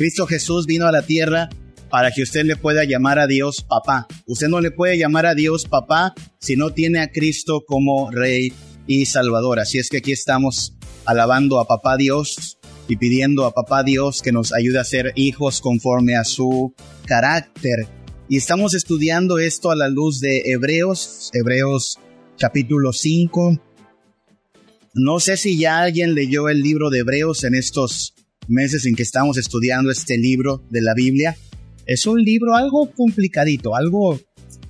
Cristo Jesús vino a la tierra para que usted le pueda llamar a Dios papá. Usted no le puede llamar a Dios papá si no tiene a Cristo como Rey y Salvador. Así es que aquí estamos alabando a papá Dios y pidiendo a papá Dios que nos ayude a ser hijos conforme a su carácter. Y estamos estudiando esto a la luz de Hebreos, Hebreos capítulo 5. No sé si ya alguien leyó el libro de Hebreos en estos meses en que estamos estudiando este libro de la Biblia. Es un libro algo complicadito, algo,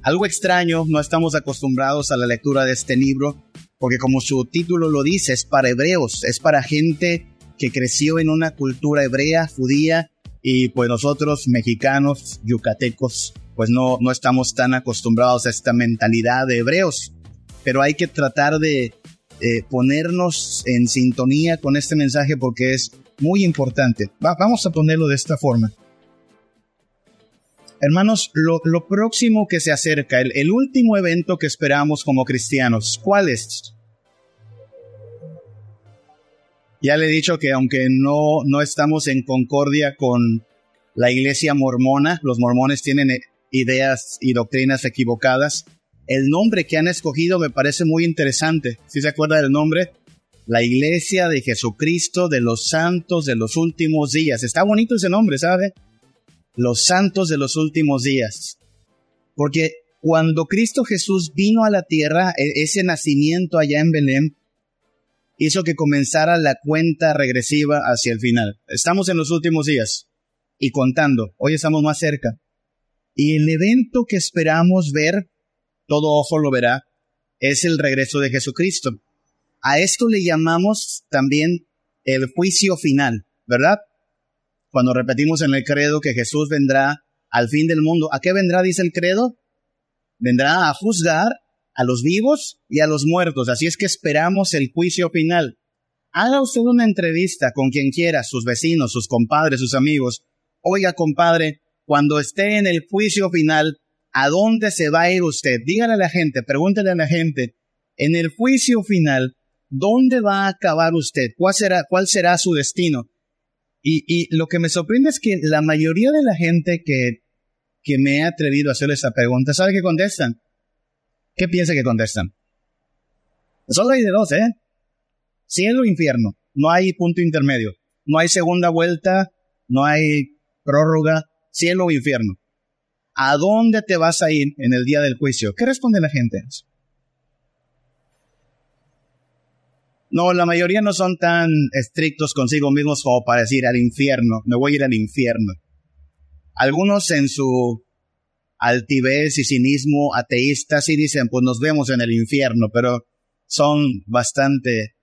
algo extraño. No estamos acostumbrados a la lectura de este libro, porque como su título lo dice, es para hebreos, es para gente que creció en una cultura hebrea, judía, y pues nosotros mexicanos, yucatecos, pues no, no estamos tan acostumbrados a esta mentalidad de hebreos. Pero hay que tratar de ponernos en sintonía con este mensaje porque es muy importante. vamos a ponerlo de esta forma. Hermanos, lo, próximo que se acerca, el, último evento que esperamos como cristianos, ¿cuál es? Ya le he dicho que aunque no, no estamos en concordia con la iglesia mormona, los mormones tienen eh, ideas y doctrinas equivocadas, el nombre que han escogido me parece muy interesante. ¿Sí se acuerda del nombre? La iglesia de Jesucristo de los santos de los últimos días. Está bonito ese nombre, ¿sabe? los santos de los últimos días. Porque cuando Cristo Jesús vino a la tierra, e-, ese nacimiento allá en Belén, hizo que comenzara la cuenta regresiva hacia el final. Estamos en los últimos días y contando, hoy estamos más cerca. Y el evento que esperamos ver, todo ojo lo verá, es el regreso de Jesucristo. A esto le llamamos también el juicio final, ¿verdad? cuando repetimos en el credo que Jesús vendrá al fin del mundo. ¿A qué vendrá, dice el credo? Vendrá a juzgar a los vivos y a los muertos. Así es que esperamos el juicio final. Haga usted una entrevista con quien quiera, sus vecinos, sus compadres, sus amigos. Oiga, compadre, cuando esté en el juicio final, ¿a dónde se va a ir usted? Dígale a la gente, pregúntele a la gente, en el juicio final, ¿dónde va a acabar usted? ¿Cuál será, cuál será su destino? Y, lo que me sorprende es que la mayoría de la gente que, que me ha atrevido a hacer esa pregunta, ¿sabe qué contestan? ¿Qué piensa que contestan? Solo hay de dos, ¿eh? Cielo o infierno. No hay punto intermedio. No hay segunda vuelta, no hay prórroga, cielo o infierno. ¿A dónde te vas a ir en el día del juicio? ¿Qué responde la gente? No, la mayoría no son tan estrictos consigo mismos como para decir al infierno, me voy a ir al infierno. Algunos en su altivez y cinismo ateísta sí dicen, pues nos vemos en el infierno, pero son bastante,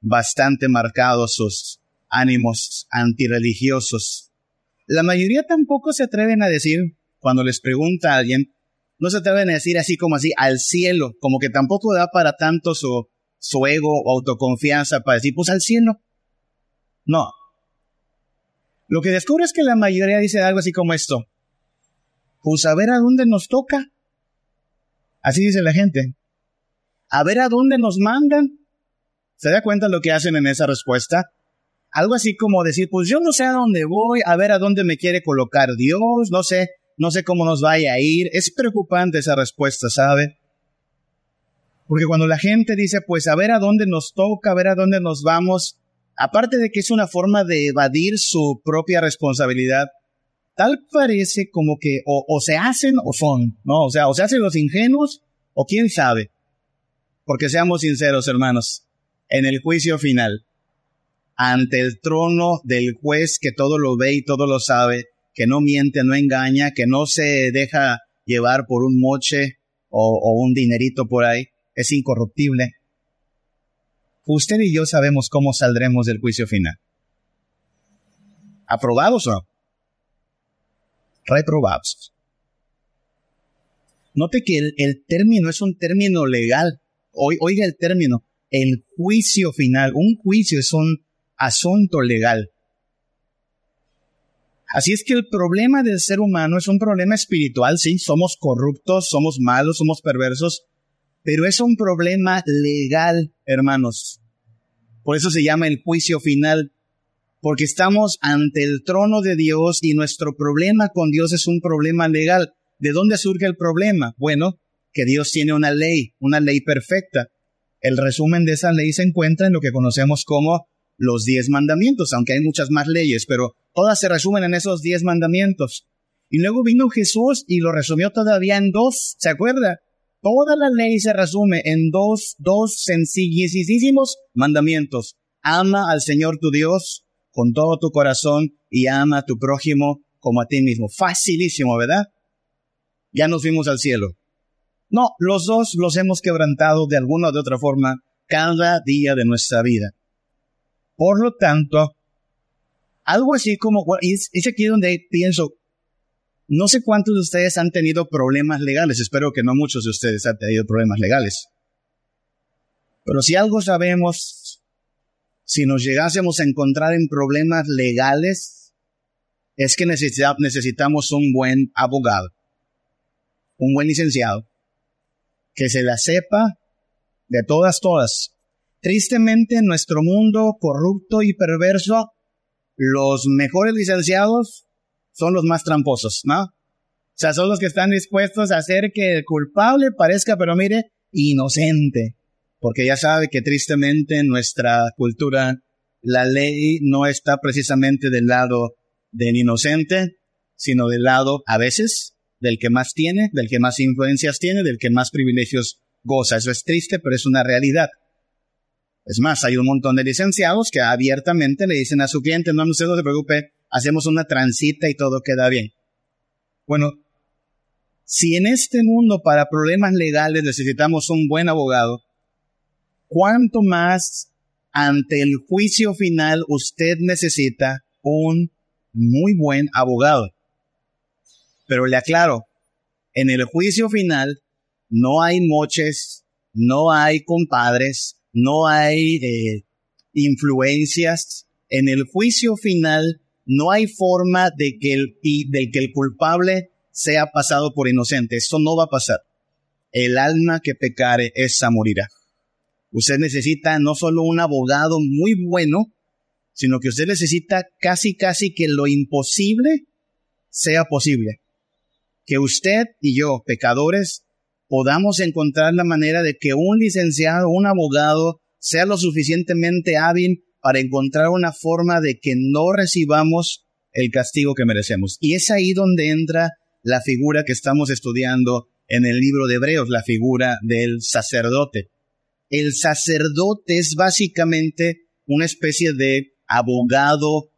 bastante marcados sus ánimos antirreligiosos. La mayoría tampoco se atreven a decir, cuando les pregunta a alguien, no se atreven a decir así como así, al cielo, como que tampoco da para tanto su su ego o autoconfianza para decir, pues al cielo. No. Lo que descubre es que la mayoría dice algo así como esto. Pues a ver a dónde nos toca. Así dice la gente. A ver a dónde nos mandan. ¿Se da cuenta lo que hacen en esa respuesta? Algo así como decir, pues yo no sé a dónde voy, a ver a dónde me quiere colocar Dios, no sé, no sé cómo nos vaya a ir. Es preocupante esa respuesta, ¿sabe? Porque cuando la gente dice, pues a ver a dónde nos toca, a ver a dónde nos vamos, aparte de que es una forma de evadir su propia responsabilidad, tal parece como que o, se hacen o son, ¿no? O sea, o se hacen los ingenuos o quién sabe. Porque seamos sinceros, hermanos, en el juicio final, ante el trono del juez que todo lo ve y todo lo sabe, que no miente, no engaña, que no se deja llevar por un moche o un dinerito por ahí, es incorruptible. Usted y yo sabemos cómo saldremos del juicio final. ¿Aprobados o no? Reprobados. Note que el, término es un término legal. Oiga el término, el juicio final. Un juicio es un asunto legal. Así es que el problema del ser humano es un problema espiritual, sí, somos corruptos, somos malos, somos perversos, pero es un problema legal, hermanos. Por eso se llama el juicio final. porque estamos ante el trono de Dios y nuestro problema con Dios es un problema legal. ¿De dónde surge el problema? Bueno, que Dios tiene una ley, una ley perfecta. El resumen de esa ley se encuentra en lo que conocemos como los diez mandamientos, aunque hay muchas más leyes, pero todas se resumen en esos diez mandamientos. Y luego vino Jesús y lo resumió todavía en dos, ¿se acuerda? Toda la ley se resume en dos, dos sencillísimos mandamientos. Ama al Señor tu Dios con todo tu corazón y ama a tu prójimo como a ti mismo. Facilísimo, ¿verdad? Ya nos fuimos al cielo. No, los dos los hemos quebrantado de alguna o de otra forma cada día de nuestra vida. Por lo tanto, algo así como, es, es aquí donde pienso, no sé cuántos de ustedes han tenido problemas legales, espero que no muchos de ustedes han tenido problemas legales. Pero si algo sabemos, si nos llegásemos a encontrar en problemas legales, es que necesitamos un buen abogado, un buen licenciado, que se la sepa de todas, todas. Tristemente, en nuestro mundo corrupto y perverso, los mejores licenciados son los más tramposos, ¿no? O sea, son los que están dispuestos a hacer que el culpable parezca, pero mire, inocente. Porque ya sabe que tristemente en nuestra cultura la ley no está precisamente del lado del inocente, sino del lado, a veces, del que más tiene, del que más influencias tiene, del que más privilegios goza. Eso es triste, pero es una realidad. Es más, hay un montón de licenciados que abiertamente le dicen a su cliente, no, no se preocupe, hacemos una transita y todo queda bien. Bueno, si en este mundo para problemas legales necesitamos un buen abogado, ¿cuánto más ante el juicio final usted necesita un muy buen abogado? Pero le aclaro, en el juicio final no hay moches, no hay compadres, no hay eh, influencias. En el juicio final no hay forma de que el, de que el culpable sea pasado por inocente. Eso no va a pasar. El alma que pecare, esa morirá. Usted necesita no solo un abogado muy bueno, sino que usted necesita casi, casi que lo imposible sea posible. Que usted y yo, pecadores, podamos encontrar la manera de que un licenciado, un abogado, sea lo suficientemente hábil para encontrar una forma de que no recibamos el castigo que merecemos. Y es ahí donde entra la figura que estamos estudiando en el libro de Hebreos, la figura del sacerdote. El sacerdote es básicamente una especie de abogado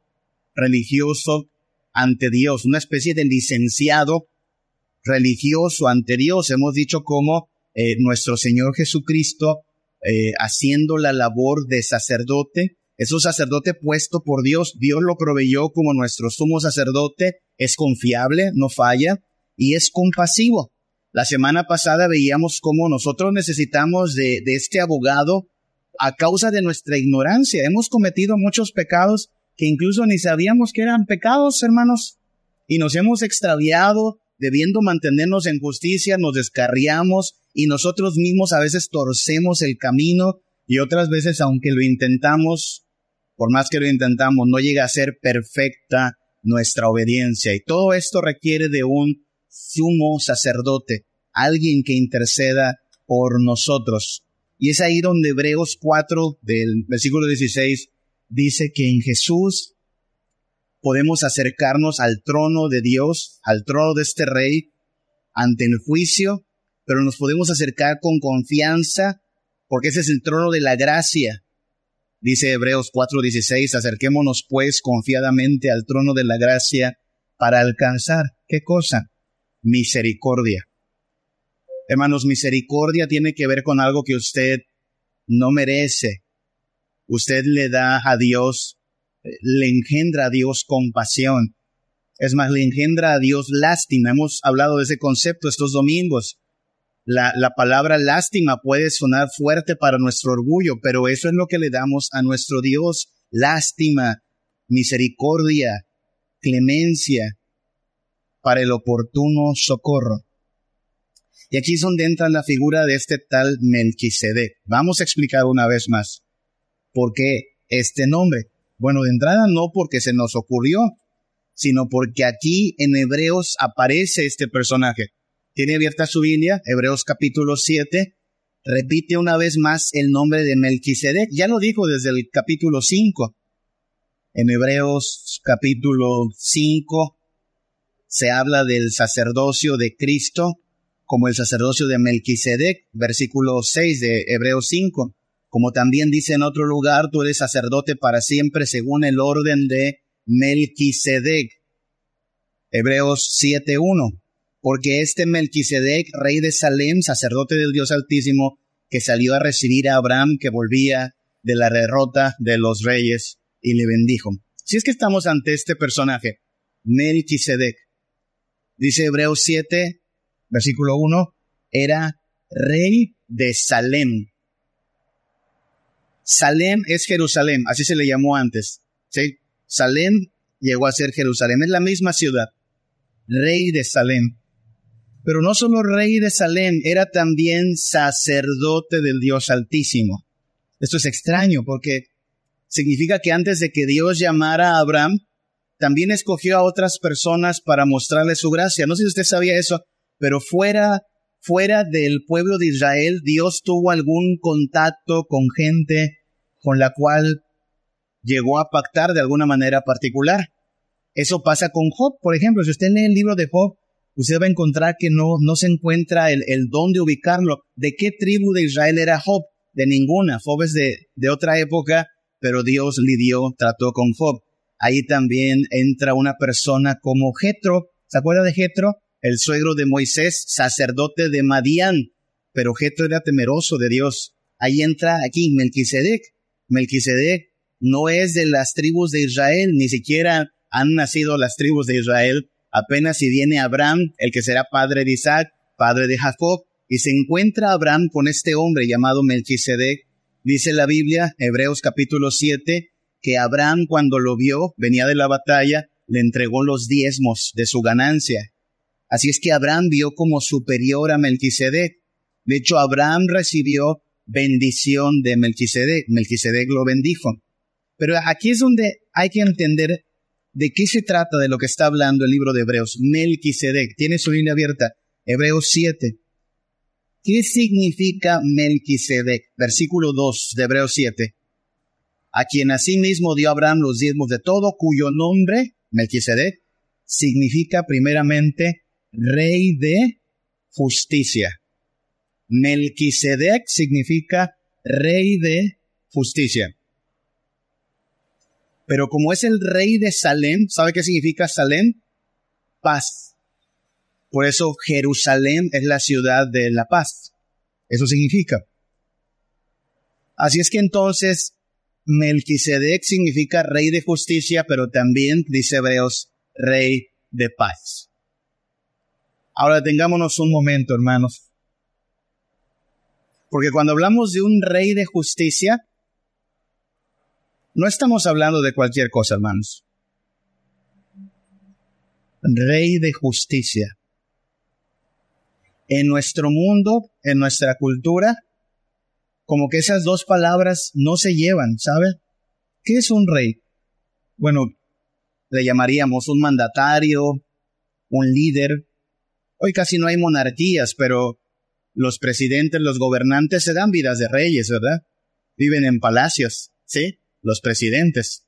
religioso ante Dios, una especie de licenciado religioso ante Dios. Hemos dicho cómo eh, nuestro Señor Jesucristo, eh, haciendo la labor de sacerdote, es un sacerdote puesto por Dios. Dios lo proveyó como nuestro sumo sacerdote. Es confiable, no falla y es compasivo. La semana pasada veíamos cómo nosotros necesitamos de, de este abogado a causa de nuestra ignorancia. Hemos cometido muchos pecados que incluso ni sabíamos que eran pecados, hermanos. Y nos hemos extraviado, debiendo mantenernos en justicia, nos descarriamos y nosotros mismos a veces torcemos el camino y otras veces, aunque lo intentamos, por más que lo intentamos, no llega a ser perfecta nuestra obediencia. Y todo esto requiere de un sumo sacerdote, alguien que interceda por nosotros. Y es ahí donde Hebreos 4 del versículo 16 dice que en Jesús podemos acercarnos al trono de Dios, al trono de este rey, ante el juicio, pero nos podemos acercar con confianza porque ese es el trono de la gracia. Dice Hebreos 4:16, acerquémonos pues confiadamente al trono de la gracia para alcanzar, ¿qué cosa? Misericordia. Hermanos, misericordia tiene que ver con algo que usted no merece. Usted le da a Dios, le engendra a Dios compasión. Es más, le engendra a Dios lástima. Hemos hablado de ese concepto estos domingos. La, la, palabra lástima puede sonar fuerte para nuestro orgullo, pero eso es lo que le damos a nuestro Dios. Lástima, misericordia, clemencia para el oportuno socorro. Y aquí es donde la figura de este tal Melquisedec. Vamos a explicar una vez más por qué este nombre. Bueno, de entrada no porque se nos ocurrió, sino porque aquí en Hebreos aparece este personaje. Tiene abierta su Biblia, Hebreos capítulo 7, repite una vez más el nombre de Melquisedec. Ya lo dijo desde el capítulo 5. En Hebreos capítulo 5 se habla del sacerdocio de Cristo como el sacerdocio de Melquisedec, versículo 6 de Hebreos 5. Como también dice en otro lugar, tú eres sacerdote para siempre según el orden de Melquisedec. Hebreos 7.1 porque este Melquisedec, rey de Salem, sacerdote del Dios Altísimo, que salió a recibir a Abraham, que volvía de la derrota de los reyes, y le bendijo. Si es que estamos ante este personaje, Melquisedec, dice Hebreos 7, versículo 1, era rey de Salem. Salem es Jerusalén, así se le llamó antes. Salem llegó a ser Jerusalén, es la misma ciudad. Rey de Salem. Pero no solo rey de Salem, era también sacerdote del Dios Altísimo. Esto es extraño porque significa que antes de que Dios llamara a Abraham, también escogió a otras personas para mostrarle su gracia. No sé si usted sabía eso, pero fuera, fuera del pueblo de Israel, Dios tuvo algún contacto con gente con la cual llegó a pactar de alguna manera particular. Eso pasa con Job, por ejemplo. Si usted lee el libro de Job, usted va a encontrar que no, no se encuentra el, el don de ubicarlo. ¿De qué tribu de Israel era Job? De ninguna. Job es de, de otra época, pero Dios lidió, trató con Job. Ahí también entra una persona como Jetro. ¿Se acuerda de Jetro? El suegro de Moisés, sacerdote de Madián. Pero Jetro era temeroso de Dios. Ahí entra aquí Melquisedec. Melquisedec no es de las tribus de Israel, ni siquiera han nacido las tribus de Israel, apenas si viene Abraham, el que será padre de Isaac, padre de Jacob, y se encuentra Abraham con este hombre llamado Melquisedec. Dice la Biblia, Hebreos capítulo 7, que Abraham cuando lo vio, venía de la batalla, le entregó los diezmos de su ganancia. Así es que Abraham vio como superior a Melquisedec. De hecho, Abraham recibió bendición de Melquisedec. Melquisedec lo bendijo. Pero aquí es donde hay que entender ¿De qué se trata de lo que está hablando el libro de Hebreos? Melquisedec. Tiene su línea abierta. Hebreos 7. ¿Qué significa Melquisedec? Versículo 2 de Hebreos 7. A quien asimismo dio Abraham los diezmos de todo, cuyo nombre, Melquisedec, significa primeramente rey de justicia. Melquisedec significa rey de justicia. Pero como es el rey de Salem, ¿sabe qué significa Salem? Paz. Por eso Jerusalén es la ciudad de la paz. Eso significa. Así es que entonces Melquisedec significa rey de justicia, pero también, dice Hebreos, rey de paz. Ahora tengámonos un momento, hermanos. Porque cuando hablamos de un rey de justicia, no estamos hablando de cualquier cosa, hermanos. Rey de justicia. En nuestro mundo, en nuestra cultura, como que esas dos palabras no se llevan, ¿sabe? ¿Qué es un rey? Bueno, le llamaríamos un mandatario, un líder. Hoy casi no hay monarquías, pero los presidentes, los gobernantes se dan vidas de reyes, ¿verdad? Viven en palacios, ¿sí? Los presidentes.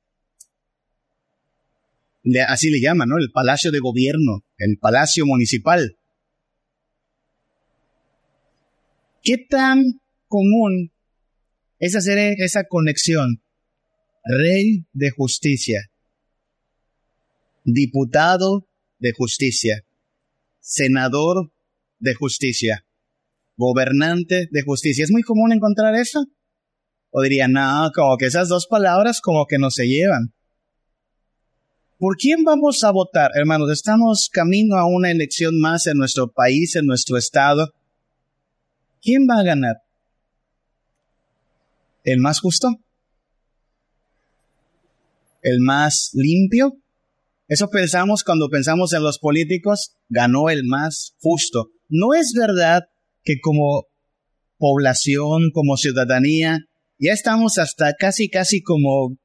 así le llaman, ¿no? El palacio de gobierno, el palacio municipal. ¿Qué tan común es hacer esa conexión? Rey de justicia, diputado de justicia, senador de justicia, gobernante de justicia. ¿Es muy común encontrar eso? O diría, no, como que esas dos palabras como que no se llevan. ¿Por quién vamos a votar, hermanos? Estamos camino a una elección más en nuestro país, en nuestro estado. ¿Quién va a ganar? ¿El más justo? ¿El más limpio? Eso pensamos cuando pensamos en los políticos, ganó el más justo. No es verdad que como población, como ciudadanía, ya estamos hasta casi, casi como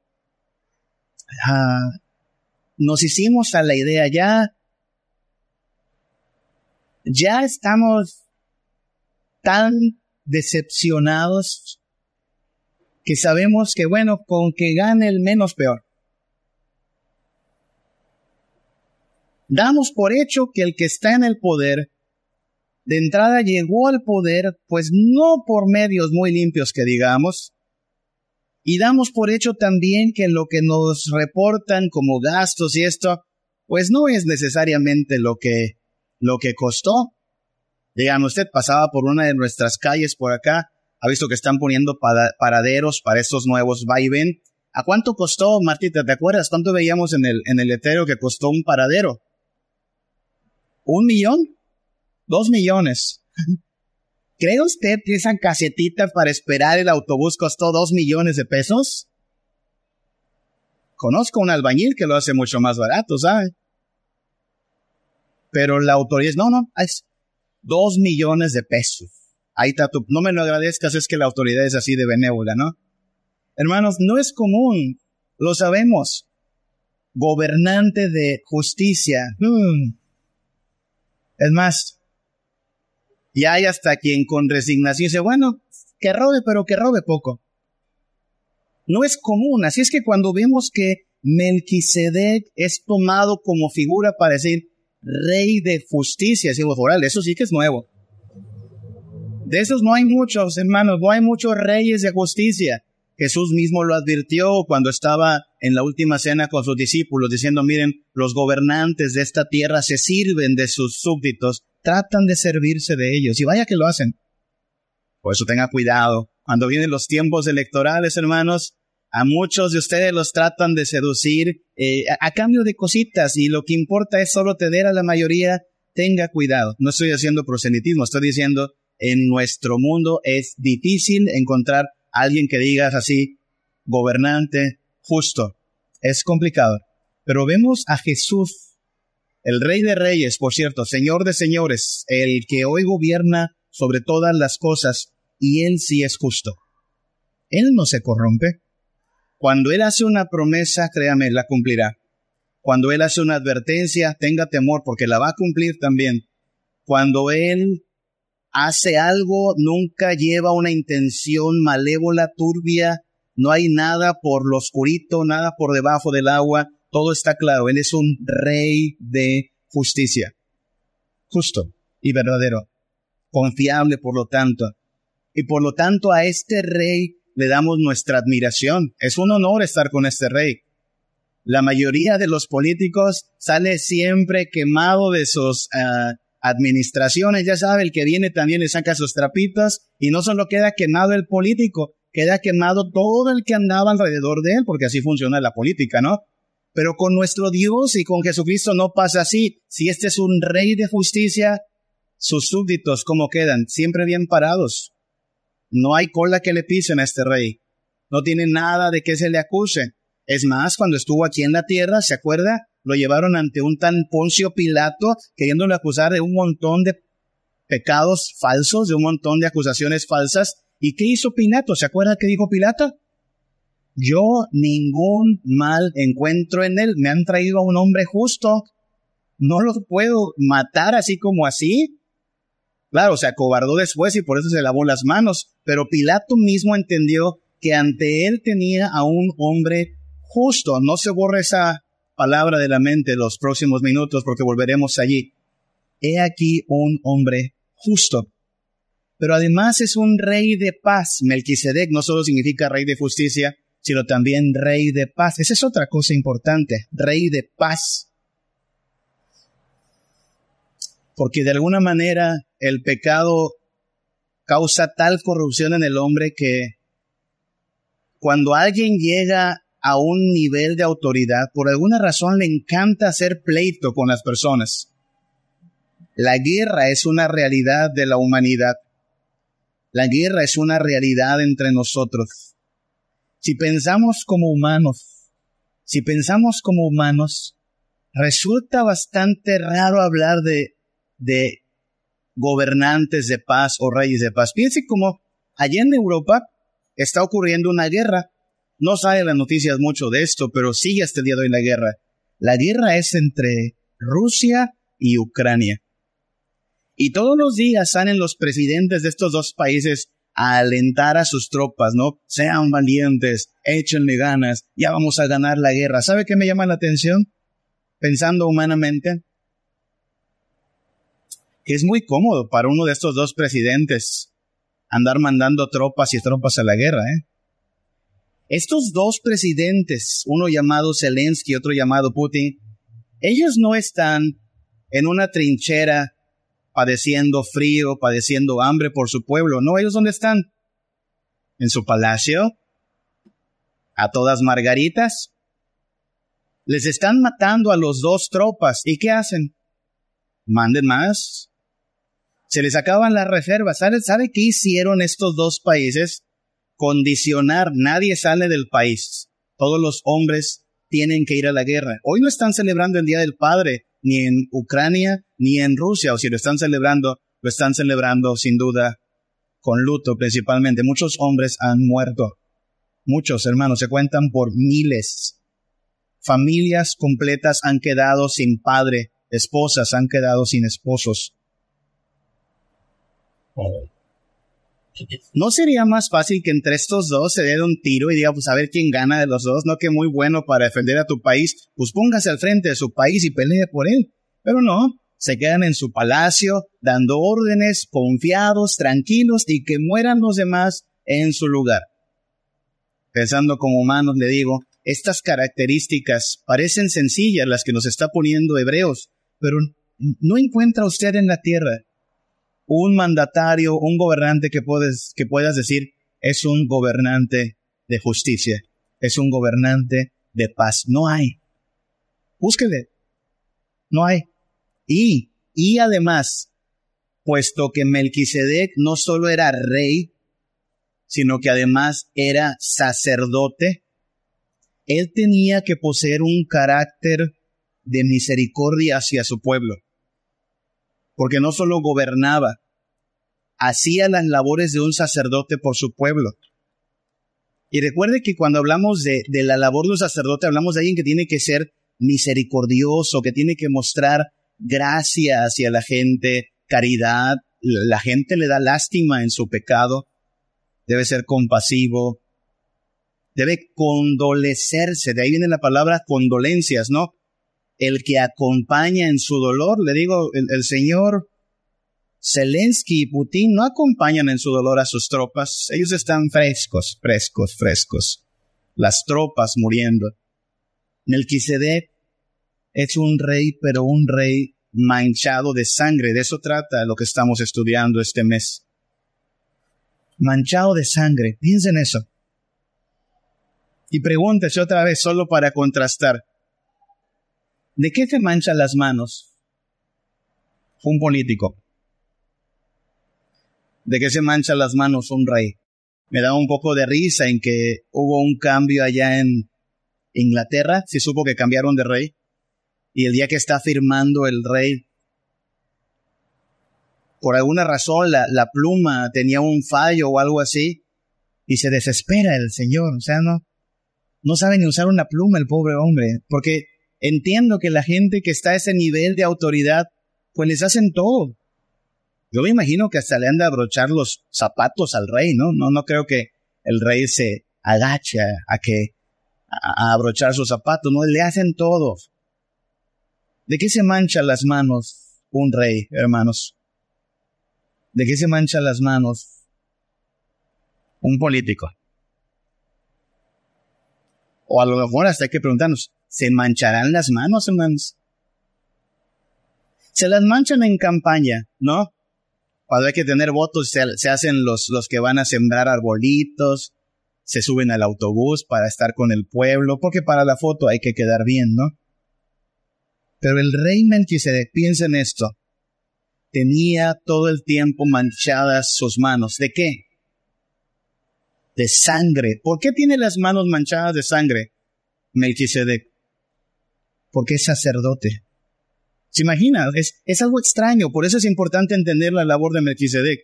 ah, nos hicimos a la idea, ya, ya estamos tan decepcionados que sabemos que, bueno, con que gane el menos peor. Damos por hecho que el que está en el poder, de entrada llegó al poder, pues no por medios muy limpios que digamos, y damos por hecho también que lo que nos reportan como gastos y esto, pues no es necesariamente lo que, lo que costó. Digamos, usted pasaba por una de nuestras calles por acá, ha visto que están poniendo paraderos para estos nuevos va. ¿A cuánto costó, Martita? ¿Te acuerdas cuánto veíamos en el, en el letrero que costó un paradero? ¿Un millón? ¿Dos millones? ¿Cree usted que esa casetita para esperar el autobús costó dos millones de pesos? Conozco un albañil que lo hace mucho más barato, ¿sabe? Pero la autoridad, no, no, es dos millones de pesos. Ahí está tu, no me lo agradezcas, es que la autoridad es así de benévola, ¿no? Hermanos, no es común, lo sabemos. Gobernante de justicia. Hmm. Es más, y hay hasta quien con resignación dice, bueno, que robe, pero que robe poco. No es común, así es que cuando vemos que Melquisedec es tomado como figura para decir rey de justicia, decimos, oral, eso sí que es nuevo. De esos no hay muchos, hermanos, no hay muchos reyes de justicia. Jesús mismo lo advirtió cuando estaba en la última cena con sus discípulos, diciendo, miren, los gobernantes de esta tierra se sirven de sus súbditos tratan de servirse de ellos. Y vaya que lo hacen. Por eso tenga cuidado. Cuando vienen los tiempos electorales, hermanos, a muchos de ustedes los tratan de seducir eh, a, cambio de cositas y lo que importa es solo tener a la mayoría. Tenga cuidado. No estoy haciendo proselitismo, estoy diciendo en nuestro mundo es difícil encontrar a alguien que digas así, gobernante, justo. Es complicado. Pero vemos a Jesús el Rey de Reyes, por cierto, Señor de Señores, el que hoy gobierna sobre todas las cosas, y Él sí es justo. Él no se corrompe. Cuando Él hace una promesa, créame, la cumplirá. Cuando Él hace una advertencia, tenga temor, porque la va a cumplir también. Cuando Él hace algo, nunca lleva una intención malévola, turbia, no hay nada por lo oscurito, nada por debajo del agua, todo está claro, Él es un rey de justicia, justo y verdadero, confiable por lo tanto. Y por lo tanto a este rey le damos nuestra admiración. Es un honor estar con este rey. La mayoría de los políticos sale siempre quemado de sus ah, administraciones. Ya sabe, el que viene también le saca sus trapitos y no solo queda quemado el político, queda quemado todo el que andaba alrededor de él, porque así funciona la política, ¿no? Pero con nuestro Dios y con Jesucristo no pasa así. Si este es un rey de justicia, sus súbditos, ¿cómo quedan? Siempre bien parados. No hay cola que le pisen a este rey. No tiene nada de que se le acuse. Es más, cuando estuvo aquí en la tierra, ¿se acuerda? Lo llevaron ante un tan Poncio Pilato, queriéndole acusar de un montón de pecados falsos, de un montón de acusaciones falsas. ¿Y qué hizo Pilato? ¿Se acuerda qué dijo Pilato? Yo ningún mal encuentro en él. Me han traído a un hombre justo. No lo puedo matar así como así. Claro, se acobardó después y por eso se lavó las manos. Pero Pilato mismo entendió que ante él tenía a un hombre justo. No se borre esa palabra de la mente los próximos minutos porque volveremos allí. He aquí un hombre justo. Pero además es un rey de paz. Melquisedec no solo significa rey de justicia, sino también rey de paz. Esa es otra cosa importante, rey de paz. Porque de alguna manera el pecado causa tal corrupción en el hombre que cuando alguien llega a un nivel de autoridad, por alguna razón le encanta hacer pleito con las personas. La guerra es una realidad de la humanidad. La guerra es una realidad entre nosotros. Si pensamos como humanos, si pensamos como humanos, resulta bastante raro hablar de, gobernantes de paz o reyes de paz. Piense como allá en Europa está ocurriendo una guerra no sabe las noticias mucho de esto, pero sigue hasta día de hoy la guerra. La guerra es entre Rusia y Ucrania. Y todos los días salen los presidentes de estos dos países a alentar a sus tropas, ¿no? Sean valientes, échenle ganas, ya vamos a ganar la guerra. ¿Sabe qué me llama la atención? Pensando humanamente, que es muy cómodo para uno de estos dos presidentes andar mandando tropas y tropas a la guerra, ¿eh? Estos dos presidentes, uno llamado Zelensky y otro llamado Putin, ellos no están en una trinchera padeciendo frío, padeciendo hambre por su pueblo. No, ellos dónde están? En su palacio, a todas margaritas. Les están matando a los dos tropas. ¿Y qué hacen? Manden más. Se les acaban las reservas. ¿Sabe, ¿Sabe qué hicieron estos dos países? Condicionar. Nadie sale del país. Todos los hombres tienen que ir a la guerra. Hoy no están celebrando el Día del Padre, ni en Ucrania, ni en Rusia, o si lo están celebrando, lo están celebrando sin duda con luto principalmente. Muchos hombres han muerto. Muchos hermanos, se cuentan por miles. Familias completas han quedado sin padre, esposas han quedado sin esposos. ¿No sería más fácil que entre estos dos se den un tiro y diga, pues a ver quién gana de los dos? No que muy bueno para defender a tu país, pues póngase al frente de su país y pelee por él. Pero no, se quedan en su palacio dando órdenes, confiados, tranquilos y que mueran los demás en su lugar. Pensando como humanos, le digo, estas características parecen sencillas las que nos está poniendo Hebreos, pero no encuentra usted en la tierra un mandatario, un gobernante que, puedes, que puedas decir es un gobernante de justicia, es un gobernante de paz. No hay. Búsquele. No hay. Y, y además, puesto que Melquisedec no solo era rey, sino que además era sacerdote, él tenía que poseer un carácter de misericordia hacia su pueblo porque no solo gobernaba, hacía las labores de un sacerdote por su pueblo. Y recuerde que cuando hablamos de, la labor de un sacerdote, hablamos de alguien que tiene que ser misericordioso, que tiene que mostrar gracia hacia la gente, caridad, la gente le da lástima en su pecado, debe ser compasivo, debe condolecerse, de ahí viene la palabra condolencias, ¿no? El que acompaña en su dolor. Le digo, el, señor Zelensky y Putin no acompañan en su dolor a sus tropas. Ellos están frescos, frescos, frescos. Las tropas muriendo. Melquisedec es un rey, pero un rey manchado de sangre. De eso trata lo que estamos estudiando este mes. Manchado de sangre. Piensen eso. Y pregúntese otra vez, solo para contrastar. ¿De qué se manchan las manos un político? ¿De qué se manchan las manos un rey? Me da un poco de risa en que hubo un cambio allá en Inglaterra, se supo que cambiaron de rey, y el día que está firmando el rey, por alguna razón la, la pluma tenía un fallo o algo así, y se desespera el señor, o sea, no, no sabe ni usar una pluma el pobre hombre, porque Entiendo que la gente que está a ese nivel de autoridad, pues les hacen todo. Yo me imagino que hasta le han de abrochar los zapatos al rey, ¿no? No, no creo que el rey se agache a, que a, abrochar sus zapatos, no, le hacen todo. ¿De qué se manchan las manos un rey, hermanos? ¿De qué se manchan las manos un político? O a lo mejor hasta hay que preguntarnos, ¿Se mancharán las manos, hermanos? Se las manchan en campaña, ¿no? Cuando hay que tener votos, se, hacen los, los que van a sembrar arbolitos, se suben al autobús para estar con el pueblo, porque para la foto hay que quedar bien, ¿no? Pero el rey Melquisedec, piensa en esto, tenía todo el tiempo manchadas sus manos. ¿De qué? De sangre. ¿Por qué tiene las manos manchadas de sangre Melquisedec? Porque es sacerdote. ¿Se imagina? Es, es algo extraño, por eso es importante entender la labor de Melquisedec.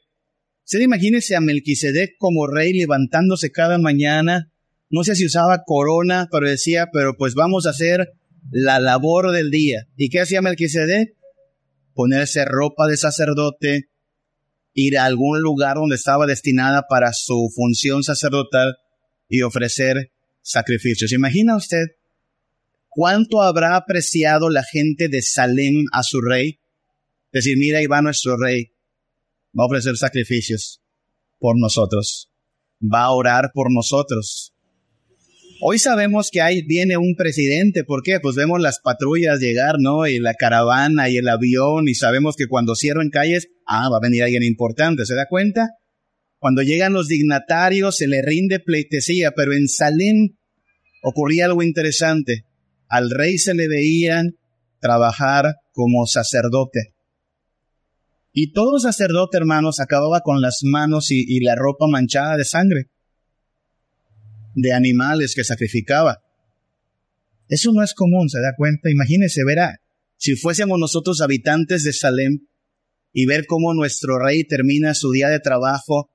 Se imagínese a Melquisedec como rey levantándose cada mañana no sé si usaba corona, pero decía, pero pues vamos a hacer la labor del día. ¿Y qué hacía Melquisedec? Ponerse ropa de sacerdote, ir a algún lugar donde estaba destinada para su función sacerdotal y ofrecer sacrificios. ¿Imagina usted cuánto habrá apreciado la gente de Salem a su rey? Decir, mira, ahí va nuestro rey, va a ofrecer sacrificios por nosotros, va a orar por nosotros. Hoy sabemos que ahí viene un presidente, ¿por qué? Pues vemos las patrullas llegar, ¿no? Y la caravana y el avión y sabemos que cuando cierran calles, ah, va a venir alguien importante, ¿se da cuenta? Cuando llegan los dignatarios se le rinde pleitesía, pero en Salem ocurría algo interesante. Al rey se le veían trabajar como sacerdote. Y todo sacerdote, hermanos, acababa con las manos y, la ropa manchada de sangre de animales que sacrificaba. Eso no es común, ¿se da cuenta? Imagínese, verá, si fuésemos nosotros habitantes de Salem y ver cómo nuestro rey termina su día de trabajo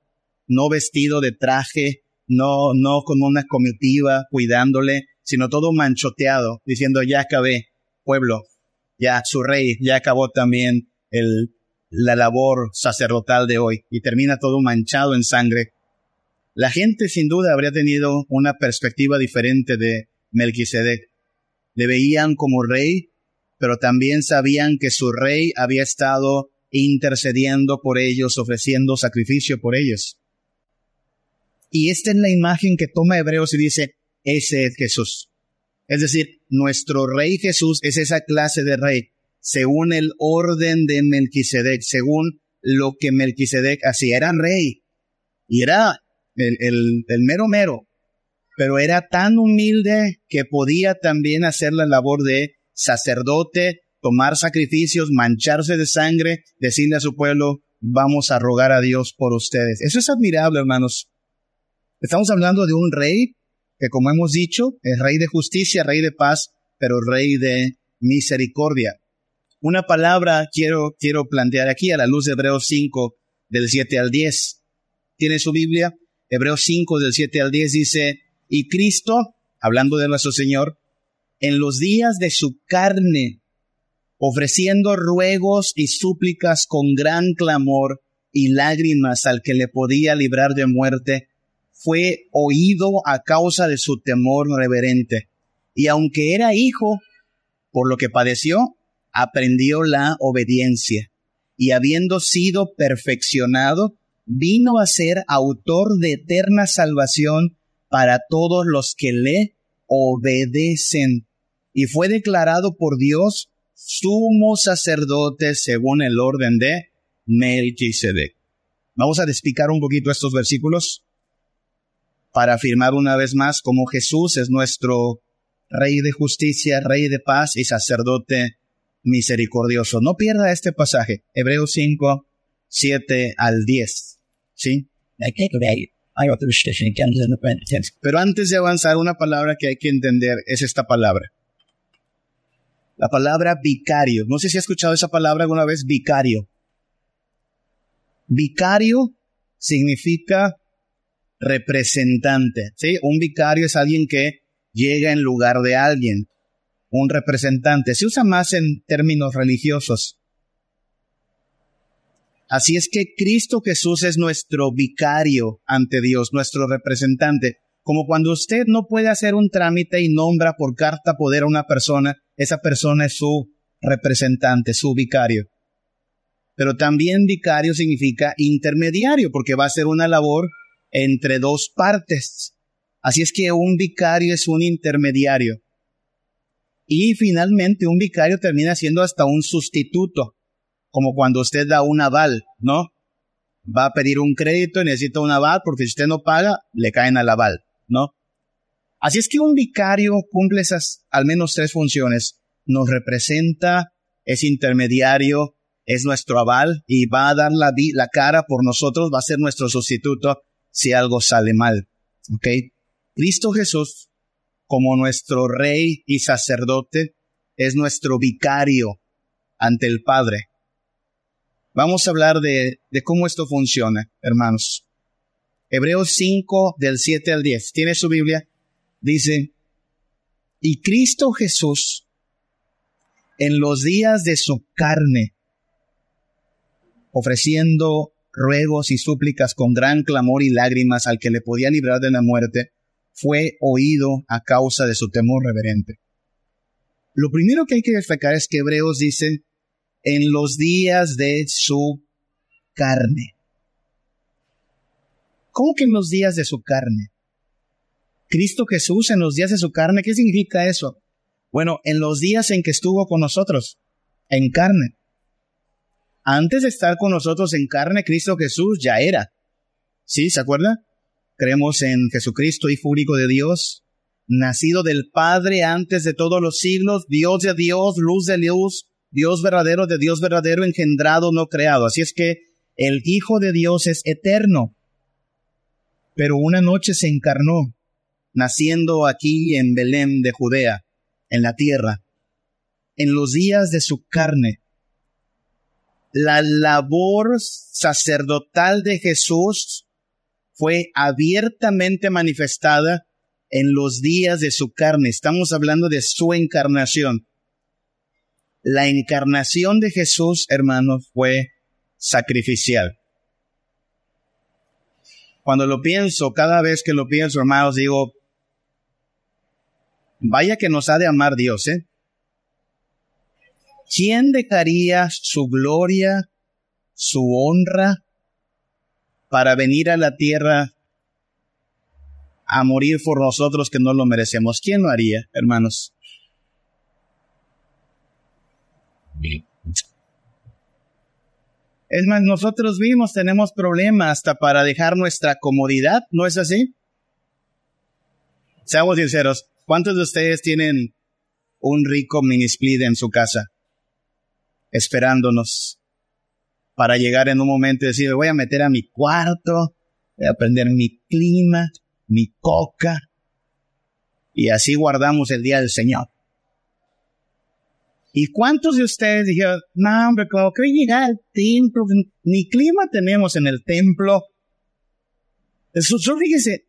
no vestido de traje, no, no con una comitiva cuidándole, sino todo manchoteado, diciendo, ya acabé, pueblo, ya su rey, ya acabó también el, la labor sacerdotal de hoy, y termina todo manchado en sangre la gente sin duda habría tenido una perspectiva diferente de Melquisedec. Le veían como rey, pero también sabían que su rey había estado intercediendo por ellos, ofreciendo sacrificio por ellos. Y esta es la imagen que toma Hebreos y dice, ese es Jesús. Es decir, nuestro rey Jesús es esa clase de rey, según el orden de Melquisedec, según lo que Melquisedec hacía. Era rey y era el, mero mero, pero era tan humilde que podía también hacer la labor de sacerdote, tomar sacrificios, mancharse de sangre, decirle a su pueblo, vamos a rogar a Dios por ustedes. Eso es admirable, hermanos. Estamos hablando de un rey que, como hemos dicho, es rey de justicia, rey de paz, pero rey de misericordia. Una palabra quiero, quiero plantear aquí a la luz de Hebreos 5, del 7 al 10. ¿Tiene su Biblia? Hebreos 5 del 7 al 10 dice, y Cristo, hablando de nuestro Señor, en los días de su carne, ofreciendo ruegos y súplicas con gran clamor y lágrimas al que le podía librar de muerte, fue oído a causa de su temor reverente. Y aunque era hijo, por lo que padeció, aprendió la obediencia. Y habiendo sido perfeccionado, vino a ser autor de eterna salvación para todos los que le obedecen y fue declarado por Dios sumo sacerdote según el orden de Melchizedek. Vamos a explicar un poquito estos versículos para afirmar una vez más cómo Jesús es nuestro Rey de justicia, Rey de paz y sacerdote misericordioso. No pierda este pasaje, Hebreos 5, 7 al 10. ¿Sí? Pero antes de avanzar, una palabra que hay que entender es esta palabra. La palabra vicario. No sé si ha escuchado esa palabra alguna vez, vicario. Vicario significa representante. ¿sí? Un vicario es alguien que llega en lugar de alguien. Un representante. Se usa más en términos religiosos. Así es que Cristo Jesús es nuestro vicario ante Dios, nuestro representante. Como cuando usted no puede hacer un trámite y nombra por carta poder a una persona, esa persona es su representante, su vicario. Pero también vicario significa intermediario, porque va a ser una labor entre dos partes. Así es que un vicario es un intermediario. Y finalmente un vicario termina siendo hasta un sustituto como cuando usted da un aval, ¿no? Va a pedir un crédito y necesita un aval porque si usted no paga, le caen al aval, ¿no? Así es que un vicario cumple esas al menos tres funciones. Nos representa, es intermediario, es nuestro aval y va a dar la, la cara por nosotros, va a ser nuestro sustituto si algo sale mal. ¿Ok? Cristo Jesús, como nuestro rey y sacerdote, es nuestro vicario ante el Padre. Vamos a hablar de, cómo esto funciona, hermanos. Hebreos 5 del 7 al 10. ¿Tiene su Biblia? dice, y Cristo Jesús, en los días de su carne, ofreciendo ruegos y súplicas con gran clamor y lágrimas al que le podía librar de la muerte, fue oído a causa de su temor reverente. Lo primero que hay que destacar es que Hebreos dice, en los días de su carne. ¿Cómo que en los días de su carne? Cristo Jesús en los días de su carne, ¿qué significa eso? Bueno, en los días en que estuvo con nosotros, en carne. Antes de estar con nosotros en carne, Cristo Jesús ya era. ¿Sí? ¿Se acuerda? Creemos en Jesucristo, Hijo único de Dios, nacido del Padre antes de todos los siglos, Dios de Dios, luz de luz, Dios verdadero de Dios verdadero, engendrado, no creado. Así es que el Hijo de Dios es eterno. Pero una noche se encarnó, naciendo aquí en Belén de Judea, en la tierra, en los días de su carne. La labor sacerdotal de Jesús fue abiertamente manifestada en los días de su carne. Estamos hablando de su encarnación. La encarnación de Jesús, hermanos, fue sacrificial. Cuando lo pienso, cada vez que lo pienso, hermanos, digo, vaya que nos ha de amar Dios, ¿eh? ¿Quién dejaría su gloria, su honra, para venir a la tierra a morir por nosotros que no lo merecemos. ¿Quién lo haría, hermanos? Es más, nosotros mismos tenemos problemas hasta para dejar nuestra comodidad, ¿no es así? Seamos sinceros, ¿cuántos de ustedes tienen un rico mini split en su casa? Esperándonos para llegar en un momento y decir, voy a meter a mi cuarto, voy a mi clima, mi coca, y así guardamos el día del Señor. ¿Y cuántos de ustedes dijeron, no, hombre, como que llegar al templo, ni clima tenemos en el templo? Eso, fíjese,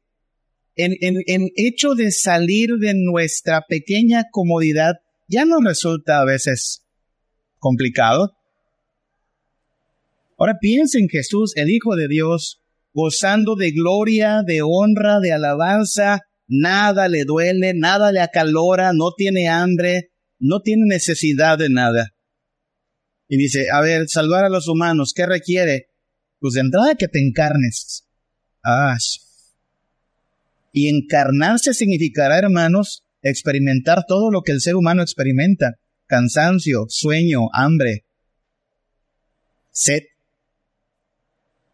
en, en, en hecho de salir de nuestra pequeña comodidad, ya nos resulta a veces complicado. Ahora piensen en Jesús, el Hijo de Dios, gozando de gloria, de honra, de alabanza, nada le duele, nada le acalora, no tiene hambre, no tiene necesidad de nada. Y dice, a ver, salvar a los humanos, ¿qué requiere? Pues de entrada que te encarnes. Ah. Y encarnarse significará, hermanos, experimentar todo lo que el ser humano experimenta. Cansancio, sueño, hambre, sed,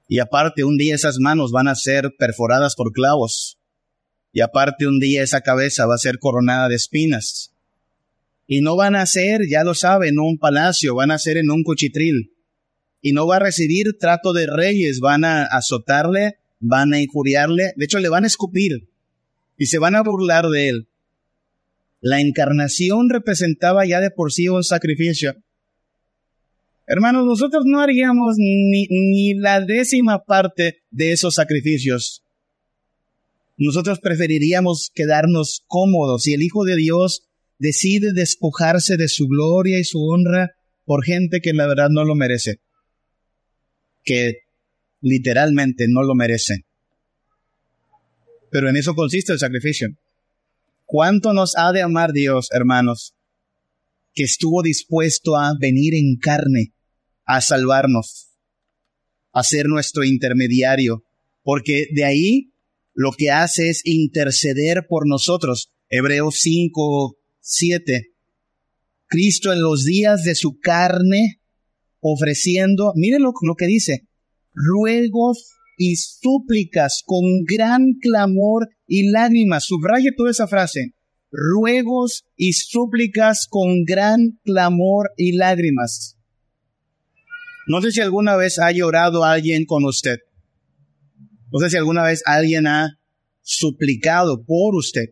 y aparte un día esas manos van a ser perforadas por clavos. Y aparte un día esa cabeza va a ser coronada de espinas. Y no van a ser, ya lo saben, en un palacio, van a ser en un cuchitril. Y no va a recibir trato de reyes, van a azotarle, van a injuriarle, de hecho le van a escupir y se van a burlar de él. La encarnación representaba ya de por sí un sacrificio. Hermanos, nosotros no haríamos ni, ni la décima parte de esos sacrificios. Nosotros preferiríamos quedarnos cómodos y el Hijo de Dios decide despojarse de su gloria y su honra por gente que la verdad no lo merece, que literalmente no lo merece. Pero en eso consiste el sacrificio. ¿Cuánto nos ha de amar Dios, hermanos, que estuvo dispuesto a venir en carne a salvarnos, a ser nuestro intermediario, porque de ahí lo que hace es interceder por nosotros. Hebreos 5, 7. Cristo en los días de su carne, ofreciendo, miren lo, lo que dice, ruegos y súplicas con gran clamor y lágrimas. Subraye toda esa frase. Ruegos y súplicas con gran clamor y lágrimas. No sé si alguna vez ha llorado alguien con usted. No sé si alguna vez alguien ha suplicado por usted.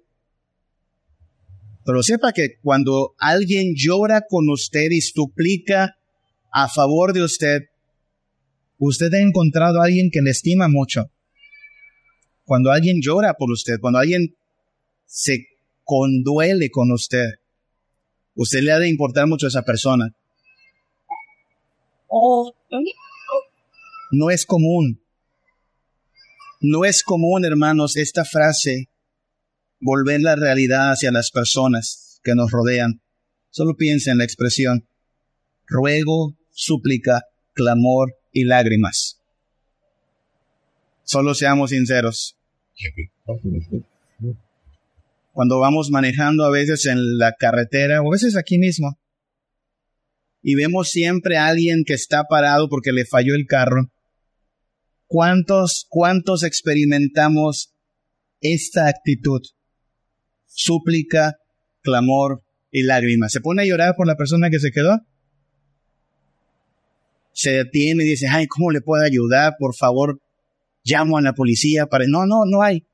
Pero sepa que cuando alguien llora con usted y suplica a favor de usted, usted ha encontrado a alguien que le estima mucho. Cuando alguien llora por usted, cuando alguien se conduele con usted. Usted le ha de importar mucho a esa persona. No es común. No es común, hermanos, esta frase volver la realidad hacia las personas que nos rodean. Solo piensa en la expresión ruego, súplica, clamor y lágrimas. Solo seamos sinceros. Cuando vamos manejando a veces en la carretera o a veces aquí mismo y vemos siempre a alguien que está parado porque le falló el carro, ¿cuántos, cuántos experimentamos esta actitud? Súplica, clamor y lágrimas. ¿Se pone a llorar por la persona que se quedó? Se detiene y dice, ay, ¿cómo le puedo ayudar? Por favor, llamo a la policía para... No, no, no hay.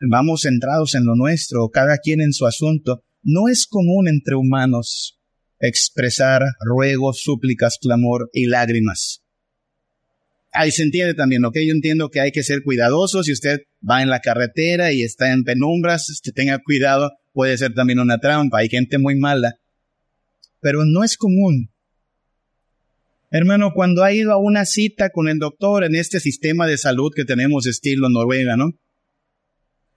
Vamos centrados en lo nuestro, cada quien en su asunto. No es común entre humanos expresar ruegos, súplicas, clamor y lágrimas. Ahí se entiende también, ¿ok? Yo entiendo que hay que ser cuidadosos. Si usted va en la carretera y está en penumbras, que tenga cuidado, puede ser también una trampa. Hay gente muy mala. Pero no es común. Hermano, cuando ha ido a una cita con el doctor en este sistema de salud que tenemos estilo Noruega, ¿no?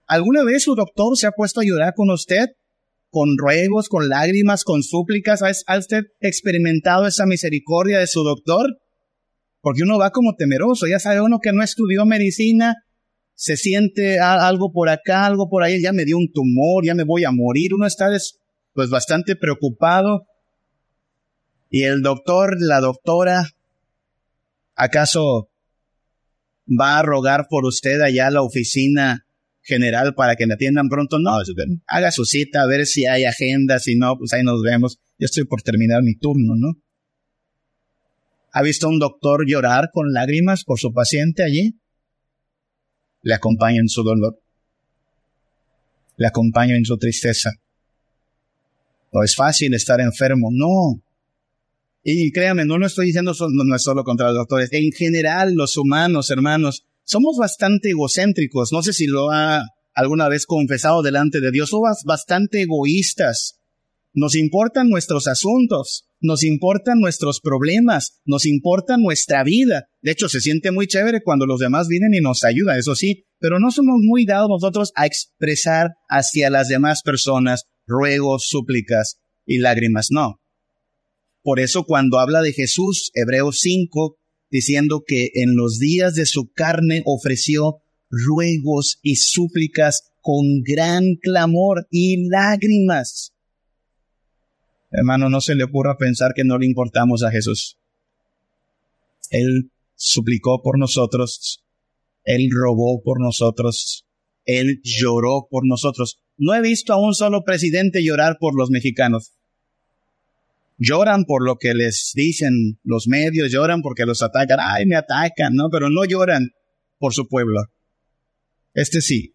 ¿Alguna vez su doctor se ha puesto a llorar con usted? Con ruegos, con lágrimas, con súplicas. ¿Ha usted experimentado esa misericordia de su doctor? Porque uno va como temeroso. Ya sabe uno que no estudió medicina, se siente algo por acá, algo por ahí, ya me dio un tumor, ya me voy a morir. Uno está pues bastante preocupado. Y el doctor, la doctora, ¿acaso va a rogar por usted allá a la oficina general para que me atiendan pronto? No, haga su cita a ver si hay agenda, si no, pues ahí nos vemos. Yo estoy por terminar mi turno, ¿no? ¿Ha visto un doctor llorar con lágrimas por su paciente allí? Le acompaña en su dolor. Le acompaña en su tristeza. No es fácil estar enfermo, no. Y créanme, no lo estoy diciendo no, es solo contra los doctores. En general, los humanos, hermanos, somos bastante egocéntricos. No sé si lo ha alguna vez confesado delante de Dios. Somos bastante egoístas. Nos importan nuestros asuntos, nos importan nuestros problemas, nos importa nuestra vida. De hecho, se siente muy chévere cuando los demás vienen y nos ayudan, eso sí, pero no somos muy dados nosotros a expresar hacia las demás personas ruegos, súplicas y lágrimas. No, por eso cuando habla de Jesús, Hebreos 5, diciendo que en los días de su carne ofreció ruegos y súplicas con gran clamor y lágrimas. Hermano, no se le ocurra pensar que no le importamos a Jesús. Él suplicó por nosotros, Él robó por nosotros, Él lloró por nosotros. No he visto a un solo presidente llorar por los mexicanos lloran por lo que les dicen los medios, lloran porque los atacan, ay, me atacan, ¿no? Pero no lloran por su pueblo. Este sí,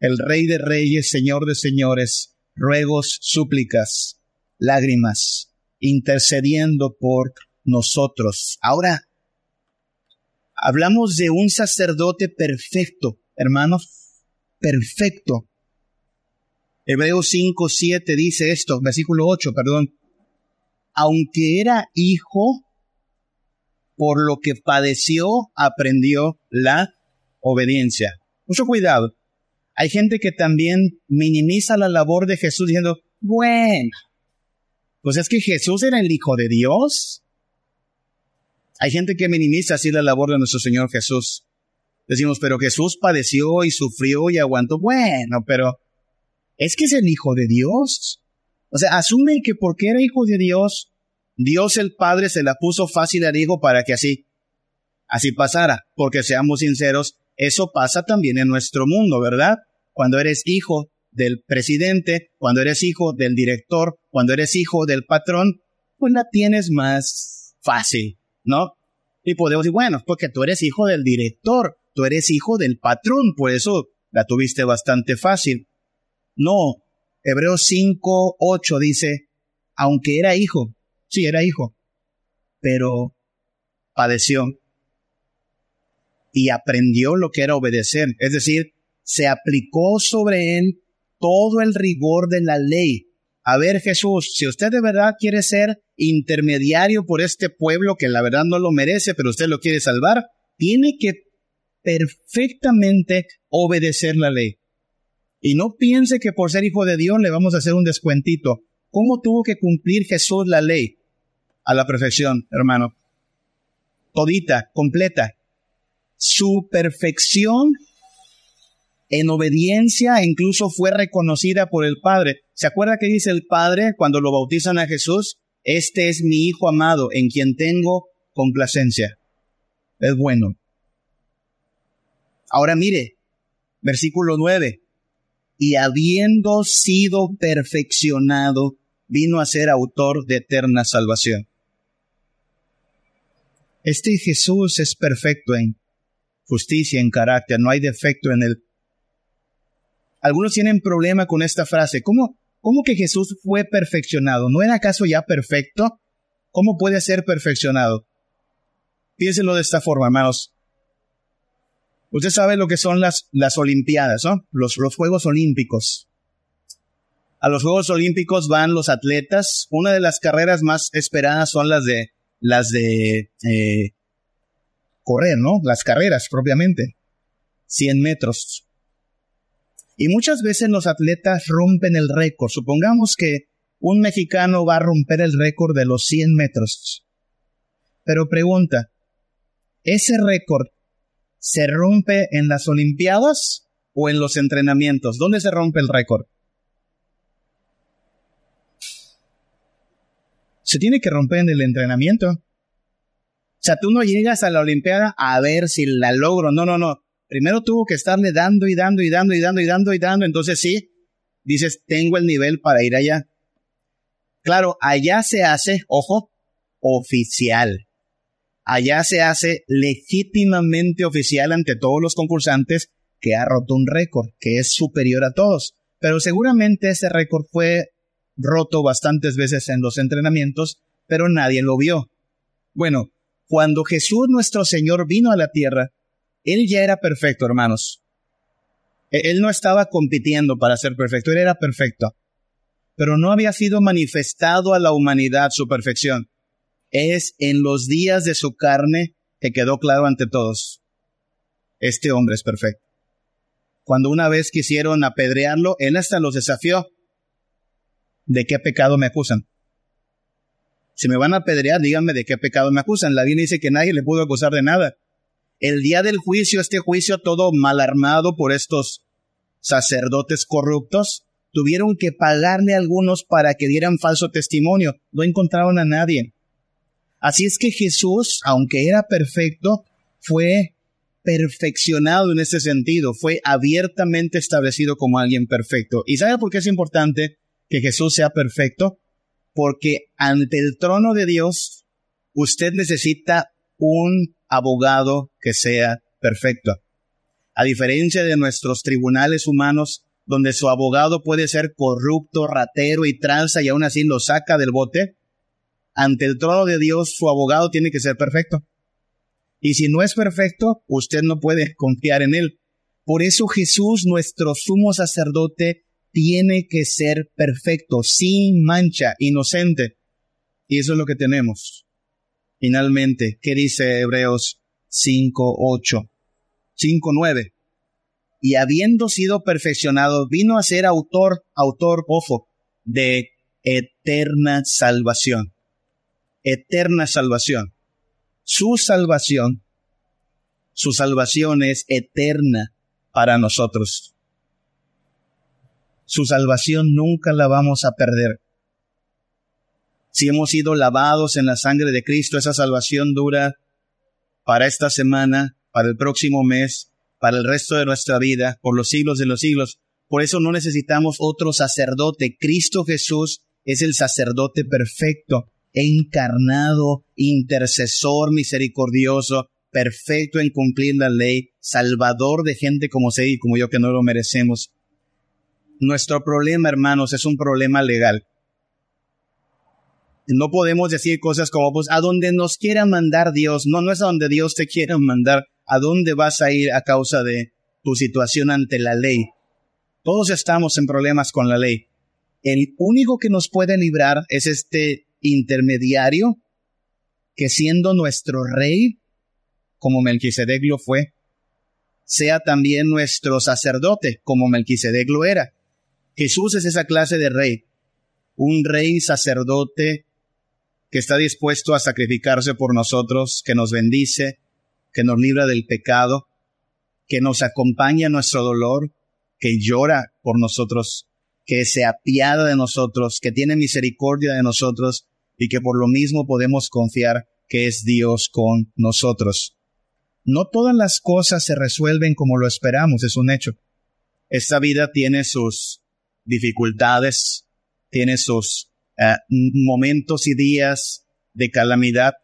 el Rey de Reyes, Señor de Señores, ruegos, súplicas, lágrimas, intercediendo por nosotros. Ahora, hablamos de un sacerdote perfecto, hermanos, perfecto. Hebreos 5, 7 dice esto, versículo 8, perdón aunque era hijo, por lo que padeció, aprendió la obediencia. Mucho cuidado. Hay gente que también minimiza la labor de Jesús diciendo, bueno, pues es que Jesús era el Hijo de Dios. Hay gente que minimiza así la labor de nuestro Señor Jesús. Decimos, pero Jesús padeció y sufrió y aguantó. Bueno, pero es que es el Hijo de Dios. O sea, asume que porque era hijo de Dios, Dios el Padre se la puso fácil al hijo para que así, así pasara. Porque seamos sinceros, eso pasa también en nuestro mundo, ¿verdad? Cuando eres hijo del presidente, cuando eres hijo del director, cuando eres hijo del patrón, pues la tienes más fácil, ¿no? Y podemos decir, bueno, porque tú eres hijo del director, tú eres hijo del patrón, por eso la tuviste bastante fácil. No, Hebreos 5, 8 dice, aunque era hijo, sí, era hijo, pero padeció y aprendió lo que era obedecer. Es decir, se aplicó sobre él todo el rigor de la ley. A ver, Jesús, si usted de verdad quiere ser intermediario por este pueblo que la verdad no lo merece, pero usted lo quiere salvar, tiene que perfectamente obedecer la ley. Y no piense que por ser hijo de Dios le vamos a hacer un descuentito. ¿Cómo tuvo que cumplir Jesús la ley? A la perfección, hermano. Todita, completa. Su perfección en obediencia incluso fue reconocida por el Padre. ¿Se acuerda que dice el Padre cuando lo bautizan a Jesús? Este es mi Hijo amado, en quien tengo complacencia. Es bueno. Ahora mire, versículo 9. Y habiendo sido perfeccionado, vino a ser autor de eterna salvación. Este Jesús es perfecto en justicia, en carácter, no hay defecto en él. Algunos tienen problema con esta frase. ¿Cómo, ¿Cómo que Jesús fue perfeccionado? ¿No era acaso ya perfecto? ¿Cómo puede ser perfeccionado? Piénselo de esta forma, hermanos. Usted sabe lo que son las, las Olimpiadas, ¿no? Los, los Juegos Olímpicos. A los Juegos Olímpicos van los atletas. Una de las carreras más esperadas son las de las de eh, correr, ¿no? Las carreras propiamente. 100 metros. Y muchas veces los atletas rompen el récord. Supongamos que un mexicano va a romper el récord de los 100 metros. Pero pregunta, ¿ese récord se rompe en las Olimpiadas o en los entrenamientos? ¿Dónde se rompe el récord? Se tiene que romper en el entrenamiento. O sea, tú no llegas a la Olimpiada a ver si la logro. No, no, no. Primero tuvo que estarle dando y dando y dando y dando y dando y dando. Entonces sí, dices, tengo el nivel para ir allá. Claro, allá se hace, ojo, oficial. Allá se hace legítimamente oficial ante todos los concursantes que ha roto un récord, que es superior a todos. Pero seguramente ese récord fue roto bastantes veces en los entrenamientos, pero nadie lo vio. Bueno, cuando Jesús nuestro Señor vino a la tierra, él ya era perfecto, hermanos. E-, él no estaba compitiendo para ser perfecto, él era perfecto. Pero no había sido manifestado a la humanidad su perfección. Es en los días de su carne que quedó claro ante todos. Este hombre es perfecto. Cuando una vez quisieron apedrearlo, él hasta los desafió. ¿De qué pecado me acusan? Si me van a apedrear, díganme de qué pecado me acusan. La Biblia dice que nadie le pudo acusar de nada el día del juicio, este juicio todo mal armado por estos sacerdotes corruptos, tuvieron que pagarle a algunos para que dieran falso testimonio. No encontraron a nadie. Así es que Jesús, aunque era perfecto, fue perfeccionado en ese sentido, fue abiertamente establecido como alguien perfecto. ¿Y sabe por qué es importante que Jesús sea perfecto? Porque ante el trono de Dios, usted necesita un abogado que sea perfecto. A diferencia de nuestros tribunales humanos, donde su abogado puede ser corrupto, ratero y tranza y aún así lo saca del bote, ante el trono de Dios su abogado tiene que ser perfecto. Y si no es perfecto, usted no puede confiar en él. Por eso Jesús, nuestro sumo sacerdote, tiene que ser perfecto, sin mancha, inocente. Y eso es lo que tenemos. Finalmente, ¿qué dice Hebreos 5, 8? 5, 9. Y habiendo sido perfeccionado, vino a ser autor, autor, ojo, de eterna salvación. Eterna salvación. Su salvación, su salvación es eterna para nosotros. Su salvación nunca la vamos a perder si hemos sido lavados en la sangre de Cristo, esa salvación dura para esta semana, para el próximo mes, para el resto de nuestra vida, por los siglos de los siglos. Por eso no necesitamos otro sacerdote. Cristo Jesús es el sacerdote perfecto, encarnado, intercesor misericordioso, perfecto en cumplir la ley, salvador de gente como usted y como yo que no lo merecemos. Nuestro problema, hermanos, es un problema legal. No podemos decir cosas como, pues, a donde nos quiera mandar Dios. No, no es a donde Dios te quiera mandar. ¿A dónde vas a ir a causa de tu situación ante la ley. Todos estamos en problemas con la ley. El único que nos puede librar es este intermediario que siendo nuestro rey, como Melquisedec lo fue, sea también nuestro sacerdote, como Melquisedec lo era. Jesús es esa clase de rey, un rey sacerdote que está dispuesto a sacrificarse por nosotros, que nos bendice, que nos libra del pecado, que nos acompaña en nuestro dolor, que llora por nosotros, que se apiada de nosotros, que tiene misericordia de nosotros y que por lo mismo podemos confiar que es Dios con nosotros. No todas las cosas se resuelven como lo esperamos, es un hecho. Esta vida tiene sus dificultades, tiene sus eh, momentos y días de calamidad,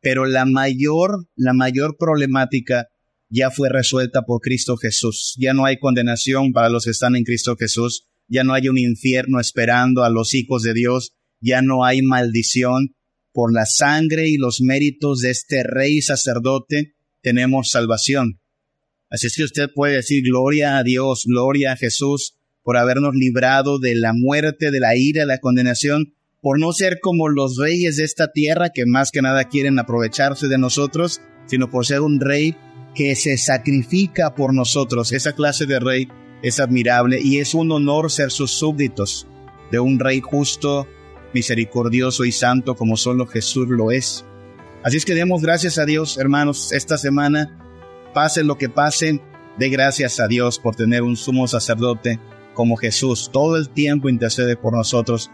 pero la mayor, la mayor problemática ya fue resuelta por Cristo Jesús. Ya no hay condenación para los que están en Cristo Jesús. Ya no hay un infierno esperando a los hijos de Dios. Ya no hay maldición. Por la sangre y los méritos de este rey sacerdote tenemos salvación. Así es que usted puede decir gloria a Dios, gloria a Jesús por habernos librado de la muerte, de la ira, de la condenación, por no ser como los reyes de esta tierra que más que nada quieren aprovecharse de nosotros, sino por ser un rey que se sacrifica por nosotros. Esa clase de rey es admirable y es un honor ser sus súbditos de un rey justo, misericordioso y santo como solo Jesús lo es. Así es que demos gracias a Dios, hermanos, esta semana, pase lo que pase, dé gracias a Dios por tener un sumo sacerdote como Jesús. Todo el tiempo intercede por nosotros